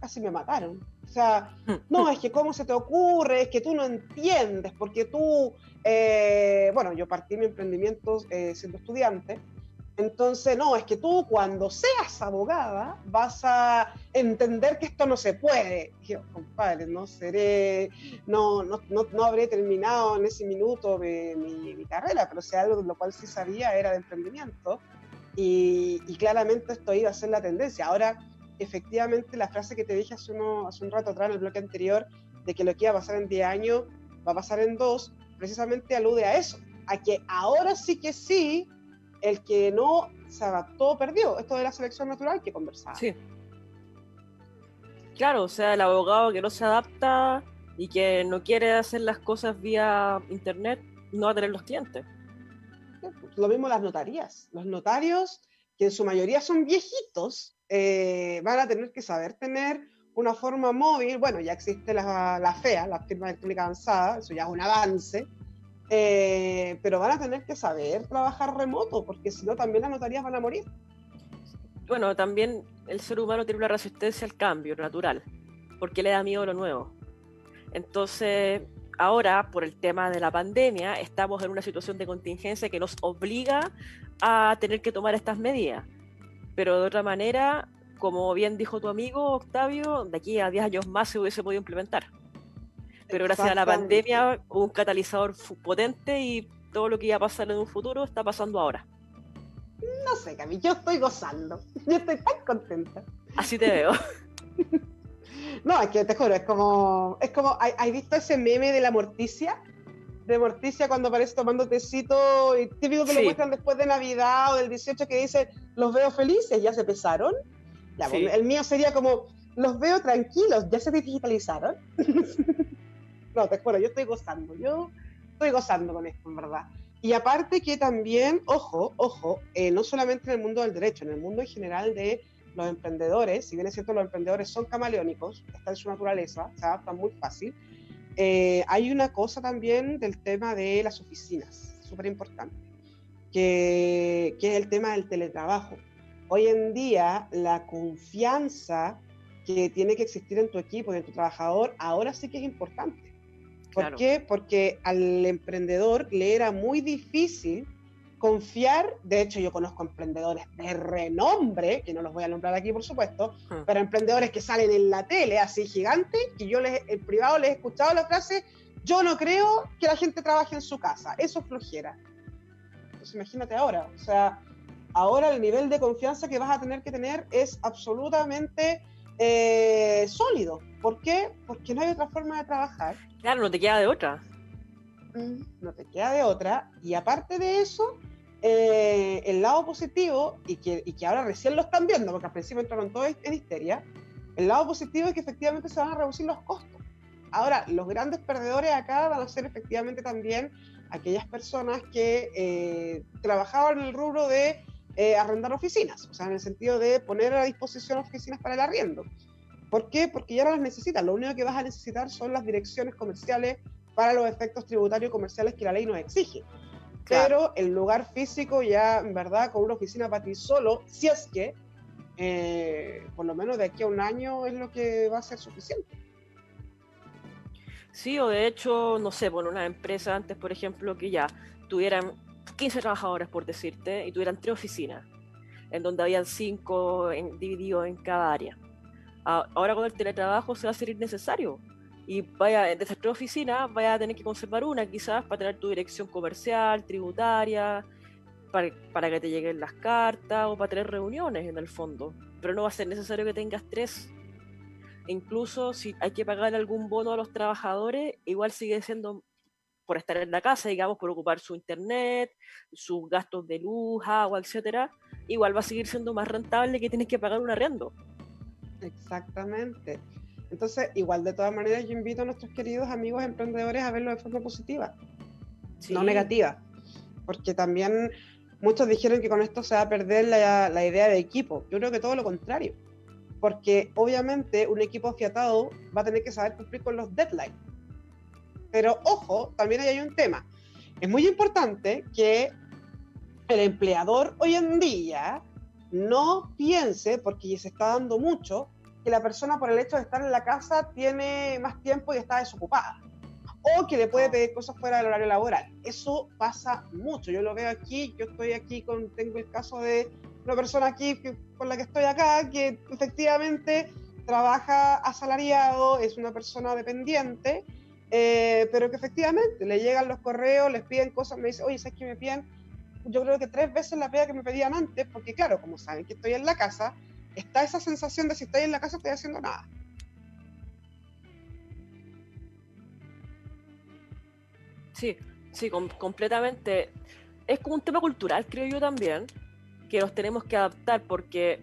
Casi me mataron. O sea, no, es que cómo se te ocurre, es que tú no entiendes, porque tú, eh, bueno, yo partí mi emprendimiento eh, siendo estudiante, entonces, no, es que tú cuando seas abogada vas a entender que esto no se puede. yo, compadre, no seré, no, no, no, habré terminado en ese minuto mi, mi, carrera, pero si algo de lo cual sí sabía era de emprendimiento. Y, claramente esto iba a ser la tendencia. Ahora, efectivamente, la frase que te dije hace, uno, hace un rato atrás en el bloque anterior, de que lo que iba a pasar en 10 años va a pasar en 2, precisamente alude a eso, a que ahora sí que sí el que no se adaptó perdió. Esto de la selección natural que conversaba. Sí. Claro, o sea, el abogado que no se adapta y que no quiere hacer las cosas vía internet no va a tener los clientes. Lo mismo las notarías. Los notarios, que en su mayoría son viejitos, eh, van a tener que saber tener una forma móvil. Bueno, ya existe la, la FEA, la firma electrónica avanzada, eso ya es un avance, eh, pero van a tener que saber trabajar remoto, porque si no, también las notarías van a morir. Bueno, también el ser humano tiene una resistencia al cambio natural, porque le da miedo lo nuevo. Entonces, ahora, por el tema de la pandemia, estamos en una situación de contingencia que nos obliga a tener que tomar estas medidas. Pero de otra manera, como bien dijo tu amigo Octavio, de aquí a 10 años más se hubiese podido implementar pero gracias a la pandemia hubo un catalizador potente y todo lo que iba a pasar en un futuro está pasando ahora. No sé, Cami, yo estoy gozando. Yo estoy tan contenta. Así te veo. no, es que te juro, es como. Es como. ¿Has visto ese meme de la morticia? De morticia cuando aparece tomando tecito y típico que lo muestran después de Navidad o del 18 que dice los veo felices, ya se pesaron. Ya, pues, el mío sería como los veo tranquilos, ya se digitalizaron. No, te juro, yo estoy gozando, yo estoy gozando con esto, en verdad. Y aparte que también, ojo, ojo, eh, no solamente en el mundo del derecho, en el mundo en general de los emprendedores, si bien es cierto los emprendedores son camaleónicos, está en su naturaleza, se adaptan muy fácil, eh, hay una cosa también del tema de las oficinas, súper importante, que, que es el tema del teletrabajo. Hoy en día la confianza que tiene que existir en tu equipo y en tu trabajador ahora sí que es importante. ¿Por qué? Porque al emprendedor le era muy difícil confiar, de hecho yo conozco emprendedores de renombre, que no los voy a nombrar aquí por supuesto, hmm. pero emprendedores que salen en la tele así gigante, que yo les, en privado les he escuchado la frase, yo no creo que la gente trabaje en su casa, eso flojera. Entonces imagínate ahora, o sea, ahora el nivel de confianza que vas a tener que tener es absolutamente eh, sólido. ¿Por qué? Porque no hay otra forma de trabajar. Claro, no te queda de otra. Mm, no te queda de otra. Y aparte de eso, eh, el lado positivo, y que, y que ahora recién lo están viendo, porque al principio entraron todos en histeria, el lado positivo es que efectivamente se van a reducir los costos. Ahora, los grandes perdedores acá van a ser efectivamente también aquellas personas que eh, trabajaban en el rubro de eh, arrendar oficinas, o sea, en el sentido de poner a disposición oficinas para el arriendo. ¿Por qué? Porque ya no las necesitas, lo único que vas a necesitar son las direcciones comerciales para los efectos tributarios comerciales que la ley nos exige. Pero el lugar físico ya, en verdad, con una oficina para ti solo, si es que, eh, por lo menos de aquí a un año es lo que va a ser suficiente. Sí, o de hecho, no sé, por una empresa antes, por ejemplo, que ya tuvieran 15 trabajadores, por decirte, y tuvieran tres oficinas, en donde habían cinco divididos en cada área. Ahora con el teletrabajo se va a ser innecesario. Y vaya, de esas tres oficinas, vaya a tener que conservar una quizás para tener tu dirección comercial, tributaria, para, para que te lleguen las cartas o para tener reuniones en el fondo. Pero no va a ser necesario que tengas tres. incluso si hay que pagar algún bono a los trabajadores, igual sigue siendo por estar en la casa, digamos, por ocupar su internet, sus gastos de luz, agua, etcétera, igual va a seguir siendo más rentable que tienes que pagar un arriendo. Exactamente. Entonces, igual de todas maneras, yo invito a nuestros queridos amigos emprendedores a verlo de forma positiva, no negativa, porque también muchos dijeron que con esto se va a perder la, la idea de equipo. Yo creo que todo lo contrario, porque obviamente un equipo afiatado va a tener que saber cumplir con los deadlines. Pero ojo, también hay un tema. Es muy importante que el empleador hoy en día no piense, porque se está dando mucho, que la persona por el hecho de estar en la casa tiene más tiempo y está desocupada. O que le puede pedir cosas fuera del horario laboral. Eso pasa mucho. Yo lo veo aquí, yo estoy aquí con, tengo el caso de una persona aquí con la que estoy acá, que efectivamente trabaja asalariado, es una persona dependiente, eh, pero que efectivamente le llegan los correos, les piden cosas, me dice, oye, ¿sabes que me piden? Yo creo que tres veces la pega que me pedían antes, porque claro, como saben que estoy en la casa, está esa sensación de si estoy en la casa estoy haciendo nada. Sí, sí, completamente. Es como un tema cultural, creo yo también, que nos tenemos que adaptar porque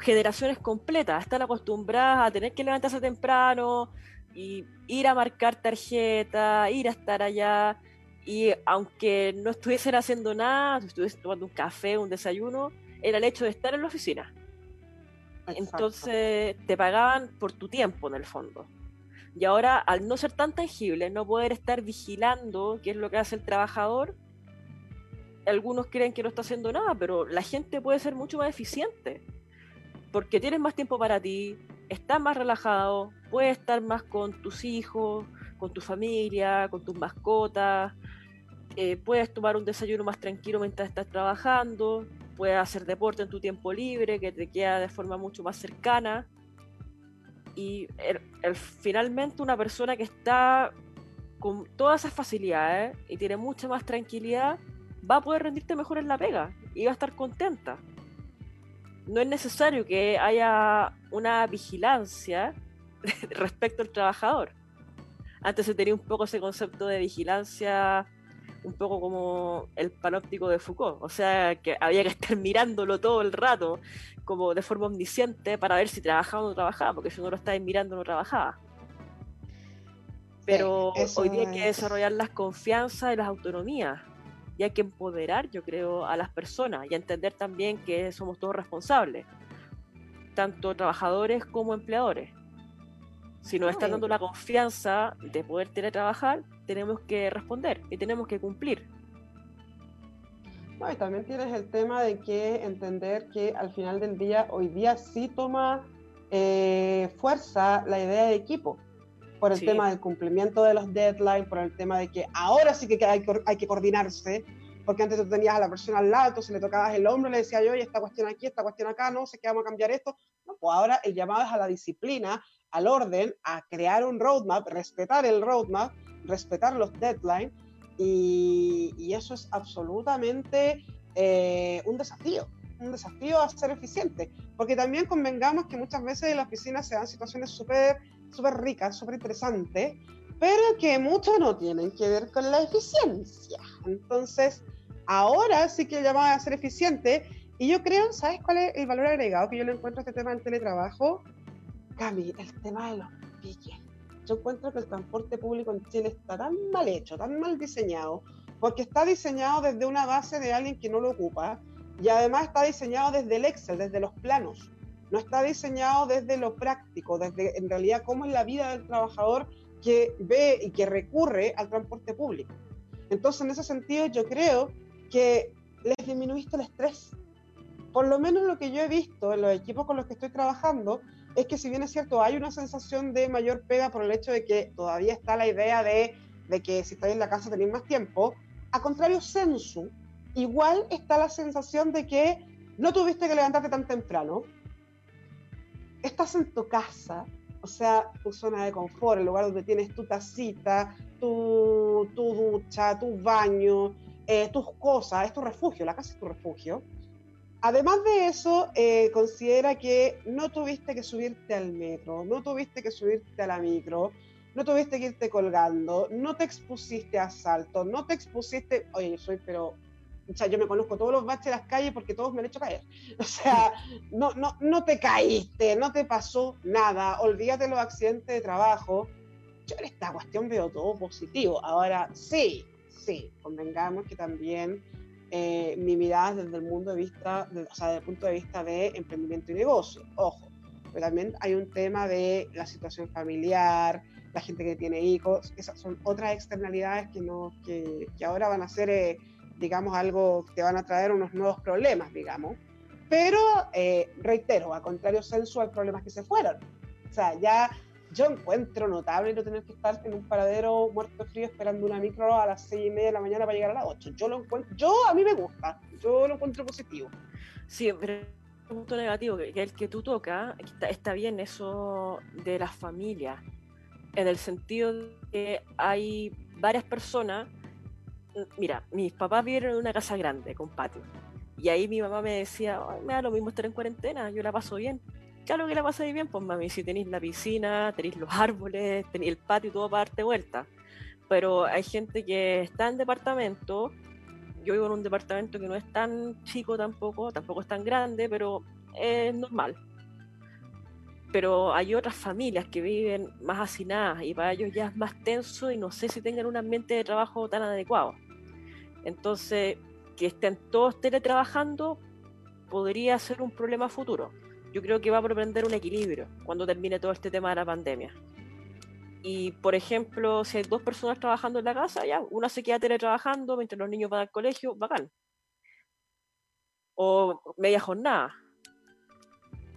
generaciones completas están acostumbradas a tener que levantarse temprano y ir a marcar tarjeta, ir a estar allá. Y aunque no estuviesen haciendo nada, estuviesen tomando un café, un desayuno, era el hecho de estar en la oficina. Entonces te pagaban por tu tiempo en el fondo. Y ahora, al no ser tan tangible, no poder estar vigilando qué es lo que hace el trabajador, algunos creen que no está haciendo nada, pero la gente puede ser mucho más eficiente. Porque tienes más tiempo para ti, estás más relajado, puedes estar más con tus hijos, con tu familia, con tus mascotas, eh, puedes tomar un desayuno más tranquilo mientras estás trabajando, puedes hacer deporte en tu tiempo libre, que te queda de forma mucho más cercana. Y finalmente una persona que está con todas esas facilidades y tiene mucha más tranquilidad, va a poder rendirte mejor en la pega y va a estar contenta. No es necesario que haya una vigilancia respecto al trabajador. Antes se tenía un poco ese concepto de vigilancia un poco como el panóptico de Foucault, o sea, que había que estar mirándolo todo el rato, como de forma omnisciente, para ver si trabajaba o no trabajaba, porque si no lo estabas mirando no trabajaba. Pero hoy día hay que desarrollar las confianzas y las autonomías, y hay que empoderar, yo creo, a las personas y entender también que somos todos responsables, tanto trabajadores como empleadores. Si nos están dando la confianza de poder teletrabajar, tenemos que responder y tenemos que cumplir. y también tienes el tema de que entender que al final del día, hoy día sí toma eh, fuerza la idea de equipo, por el tema del cumplimiento de los deadlines, por el tema de que ahora sí que hay, que hay que coordinarse, porque antes tú tenías a la persona al lado, entonces le tocabas el hombro, le decía yo, y esta cuestión aquí, esta cuestión acá, no sé qué vamos a cambiar esto. No, pues ahora el llamado es a la disciplina, al orden, a crear un roadmap, respetar el roadmap respetar los deadlines y, eso es absolutamente eh, un desafío, un desafío a ser eficiente, porque también convengamos que muchas veces en la oficina se dan situaciones súper súper ricas, súper interesantes, pero que mucho no tienen que ver con la eficiencia. Entonces, ahora sí que llamaba a ser eficiente y yo creo, ¿sabes cuál es el valor agregado que yo le encuentro a este tema del teletrabajo? Cami, el tema de los piques yo encuentro que el transporte público en Chile está tan mal hecho, tan mal diseñado, porque está diseñado desde una base de alguien que no lo ocupa y además está diseñado desde el Excel, desde los planos. No está diseñado desde lo práctico, desde en realidad cómo es la vida del trabajador que ve y que recurre al transporte público. Entonces, en ese sentido, yo creo que les disminuiste el estrés. Por lo menos lo que yo he visto en los equipos con los que estoy trabajando, es que si bien es cierto, hay una sensación de mayor pega por el hecho de que todavía está la idea de, que si estás en la casa tenéis más tiempo, a contrario, Sensu, igual está la sensación de que no tuviste que levantarte tan temprano, estás en tu casa, o sea, tu zona de confort, el lugar donde tienes tu tacita, tu, tu ducha, tu baño, eh, tus cosas, es tu refugio, la casa es tu refugio Además de eso, eh, considera que no tuviste que subirte al metro, no tuviste que subirte a la micro, no tuviste que irte colgando, no te expusiste a asalto, no te expusiste, oye, yo soy, pero, o sea, yo me conozco todos los baches de las calles porque todos me han hecho caer. O sea, no, no, no te caíste, no te pasó nada, olvídate los accidentes de trabajo. Yo en esta cuestión veo todo positivo. Ahora, sí, sí, convengamos que también eh, mi mirada desde el mundo de vista, o sea, desde el punto de vista de emprendimiento y negocio. Ojo, pero también hay un tema de la situación familiar, la gente que tiene hijos, esas son otras externalidades que, no, que, que ahora van a ser, eh, digamos, algo que te van a traer unos nuevos problemas, digamos. Pero, eh, reitero, a contrario censo, hay problemas que se fueron. O sea, ya yo encuentro notable no tener que estar en un paradero muerto frío esperando una micro a las seis y media de la mañana para llegar a las 8. Yo lo encuentro, yo a mí me gusta, yo lo encuentro positivo. Sí, pero un punto negativo, que, el que tú tocas, está, está, bien eso de las familias, en el sentido de que hay varias personas, mira, mis papás vivieron en una casa grande, con patio, y ahí mi mamá me decía, me da lo mismo estar en cuarentena, yo la paso bien claro que la pasáis bien, pues mami, si tenéis la piscina, tenéis los árboles, tenéis el patio y todo para darte vuelta. Pero hay gente que está en departamento, yo vivo en un departamento que no es tan chico tampoco, tampoco es tan grande, pero es normal. Pero hay otras familias que viven más hacinadas y para ellos ya es más tenso y no sé si tengan un ambiente de trabajo tan adecuado. Entonces, que estén todos teletrabajando podría ser un problema futuro yo creo que va a propender un equilibrio cuando termine todo este tema de la pandemia. Y, por ejemplo, si hay dos personas trabajando en la casa, ya, una se queda teletrabajando mientras los niños van al colegio, bacán. O media jornada.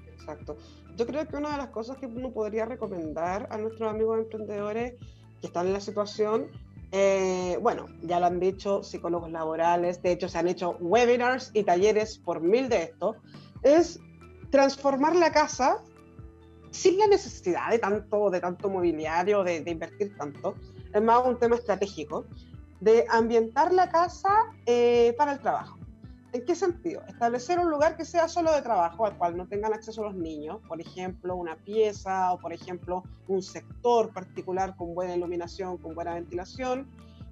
Exacto. Yo creo que una de las cosas que uno podría recomendar a nuestros amigos emprendedores que están en la situación, eh, bueno, ya lo han dicho psicólogos laborales, de hecho se han hecho webinars y talleres por mil de esto, es transformar la casa sin la necesidad de tanto, de tanto mobiliario, de, invertir tanto, es más un tema estratégico, de ambientar la casa eh, para el trabajo. ¿En qué sentido? Establecer un lugar que sea solo de trabajo, al cual no tengan acceso los niños, por ejemplo, una pieza o, por ejemplo, un sector particular con buena iluminación, con buena ventilación,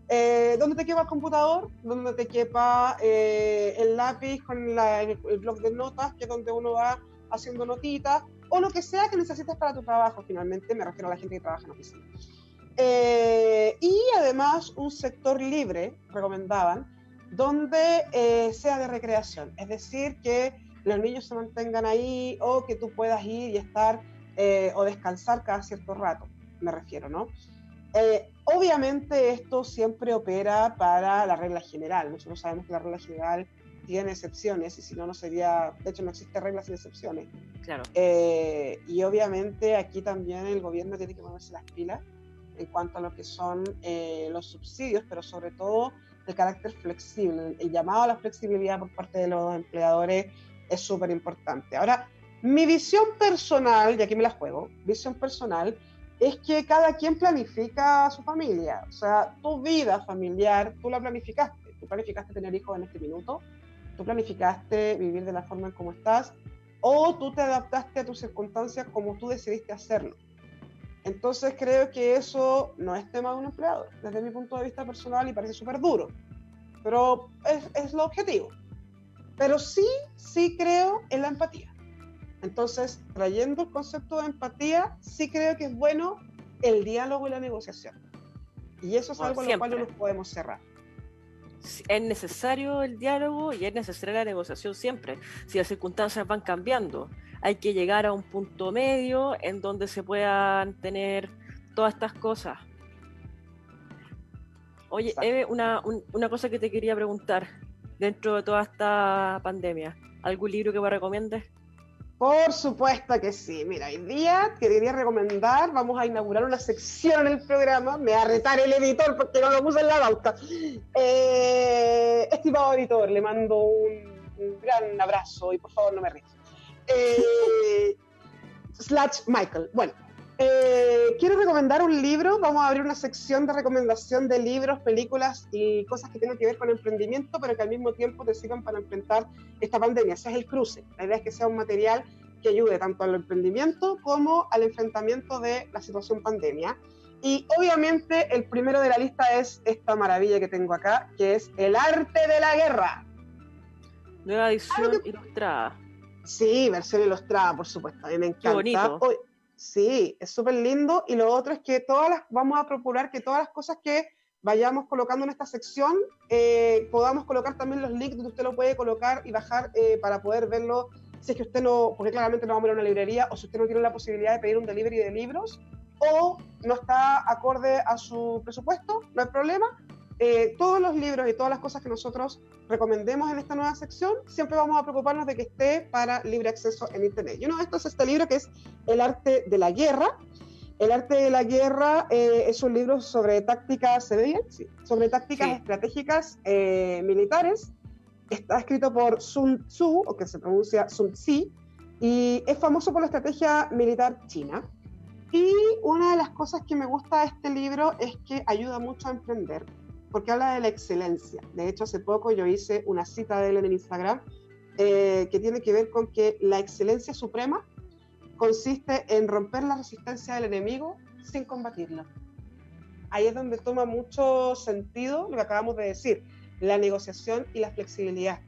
eh, donde te quepa el computador, donde te quepa eh, el lápiz con el, el blog de notas, que es donde uno va haciendo notitas o lo que sea que necesites para tu trabajo, finalmente me refiero a la gente que trabaja en oficina. Eh, y además un sector libre, recomendaban, donde eh, sea de recreación, es decir, que los niños se mantengan ahí o que tú puedas ir y estar eh, o descansar cada cierto rato, me refiero, ¿no? obviamente esto siempre opera para la regla general, nosotros sabemos que la regla general tiene excepciones y si no, no sería, de hecho no existe reglas sin excepciones. Claro. Eh, y obviamente aquí también el gobierno tiene que ponerse las pilas en cuanto a lo que son eh, los subsidios, pero sobre todo el carácter flexible. El llamado a la flexibilidad por parte de los empleadores es súper importante. Ahora, mi visión personal, y aquí me la juego, visión personal, es que cada quien planifica a su familia. O sea, tu vida familiar, tú la planificaste. Tú planificaste tener hijos en este minuto, tú planificaste vivir de la forma en cómo estás o tú te adaptaste a tus circunstancias como tú decidiste hacerlo. Entonces creo que eso no es tema de un empleado, desde mi punto de vista personal y parece súper duro, pero es, es lo objetivo. Pero sí, sí creo en la empatía. Entonces, trayendo el concepto de empatía, sí creo que es bueno el diálogo y la negociación. Y eso es algo en lo cual no nos podemos cerrar es necesario el diálogo y es necesaria la negociación siempre, si las circunstancias van cambiando. Hay que llegar a un punto medio en donde se puedan tener todas estas cosas. Oye, Eve, una, una cosa que te quería preguntar dentro de toda esta pandemia. ¿Algún libro que me recomiendes? Por supuesto que sí. Mira, hoy día quería recomendar, vamos a inaugurar una sección en el programa, me va a retar el editor porque no lo puse en la pauta. Eh, estimado editor, le mando un, gran abrazo y por favor no me ríes. Eh, slash Michael. Bueno, eh, quiero recomendar un libro, vamos a abrir una sección de recomendación de libros, películas y cosas que tengan que ver con emprendimiento, pero que al mismo tiempo te sirvan para enfrentar esta pandemia. Ese es el cruce. La idea es que sea un material que ayude tanto al emprendimiento como al enfrentamiento de la situación pandemia. Y obviamente el primero de la lista es esta maravilla que tengo acá, que es El arte de la guerra. Nueva edición ilustrada. Sí, versión ilustrada, por supuesto. A mí me encanta. Qué bonito. Sí, es súper lindo. Y lo otro es que todas las, vamos a procurar que todas las cosas que vayamos colocando en esta sección, eh, podamos colocar también los links donde usted lo puede colocar y bajar eh, para poder verlo. Si es que usted no, porque claramente no vamos a ir a una librería, o si usted no tiene la posibilidad de pedir un delivery de libros, o no está acorde a su presupuesto, no hay problema. Eh, todos los libros y todas las cosas que nosotros recomendemos en esta nueva sección, siempre vamos a preocuparnos de que esté para libre acceso en Internet. Y uno de estos es este libro que es El arte de la guerra. El arte de la guerra eh, es un libro sobre tácticas, ¿se ve bien? Sí. Sobre tácticas estratégicas eh, militares. Está escrito por Sun Tzu, o que se pronuncia Sun Tzu, y es famoso por la estrategia militar china. Y una de las cosas que me gusta de este libro es que ayuda mucho a emprender porque habla de la excelencia. De hecho, hace poco yo hice una cita de él en Instagram eh, que tiene que ver con que la excelencia suprema consiste en romper la resistencia del enemigo sin combatirlo. Ahí es donde toma mucho sentido lo que acabamos de decir, la negociación y la flexibilidad.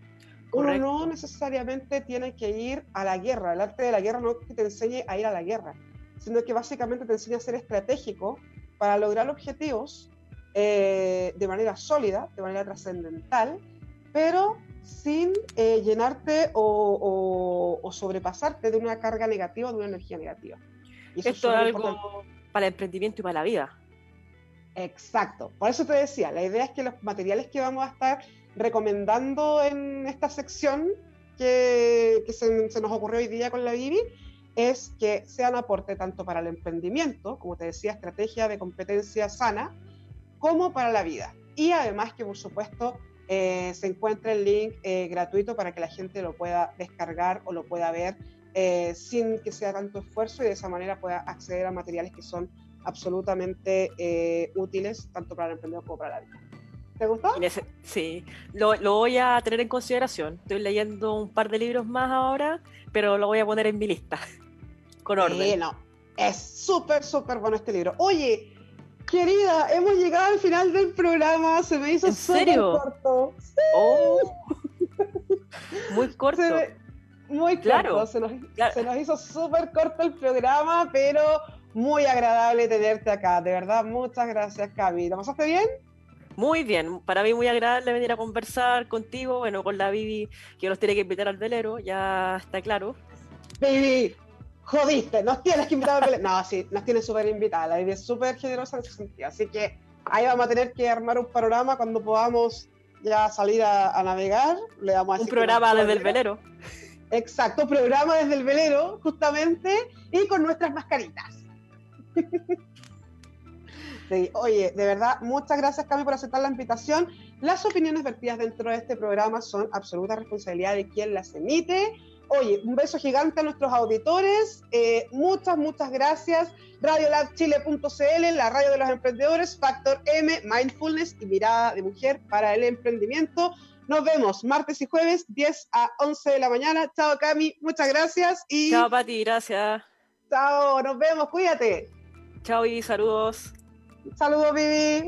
Uno no necesariamente tiene que ir a la guerra. El arte de la guerra no es que te enseñe a ir a la guerra, sino que básicamente te enseña a ser estratégico para lograr objetivos eh, de manera sólida, de manera trascendental, pero sin eh, llenarte o, sobrepasarte de una carga negativa, de una energía negativa. Y Esto es algo para el emprendimiento y para la vida. Exacto. Por eso te decía, la idea es que los materiales que vamos a estar recomendando en esta sección que, se, se, nos ocurrió hoy día con la Vivi es que sean aporte tanto para el emprendimiento, como te decía, estrategia de competencia sana, como para la vida. Y además que, por supuesto, eh, se encuentra el link eh, gratuito para que la gente lo pueda descargar o lo pueda ver eh, sin que sea tanto esfuerzo y de esa manera pueda acceder a materiales que son absolutamente útiles tanto para el emprendedor como para la vida. ¿Te gustó? Sí, lo, lo, voy a tener en consideración. Estoy leyendo un par de libros más ahora, pero lo voy a poner en mi lista, con orden. no, es súper, súper bueno este libro. Oye, Querida, hemos llegado al final del programa, se me hizo súper corto. Oh. Muy corto. muy claro. Se, nos, hizo súper corto el programa, pero muy agradable tenerte acá. De verdad, muchas gracias, Cami. ¿Lo pasaste bien? Muy bien, para mí muy agradable venir a conversar contigo, bueno, con la Vivi, que nos tiene que invitar al velero, ya está claro. Vivi, jodiste, nos tienes que invitar a ver. No, sí, nos tienes súper invitada, la idea es súper generosa en ese sentido. Así que ahí vamos a tener que armar un panorama cuando podamos ya salir a, navegar. Le damos un programa desde el velero. Exacto, programa desde el velero, justamente, y con nuestras mascaritas. Sí, oye, de verdad, muchas gracias, Cami, por aceptar la invitación. Las opiniones vertidas dentro de este programa son absoluta responsabilidad de quien las emite Oye, un beso gigante a nuestros auditores. Eh, muchas, muchas gracias. Radiolabchile.cl, la radio de los emprendedores, Factor M, Mindfulness y Mirada de Mujer para el Emprendimiento. Nos vemos martes y jueves, 10 a 11 de la mañana. Chao, Cami, muchas gracias. Y... Chao, Pati, gracias. Chao, nos vemos, cuídate. Chao, y saludos. Saludos, Vivi.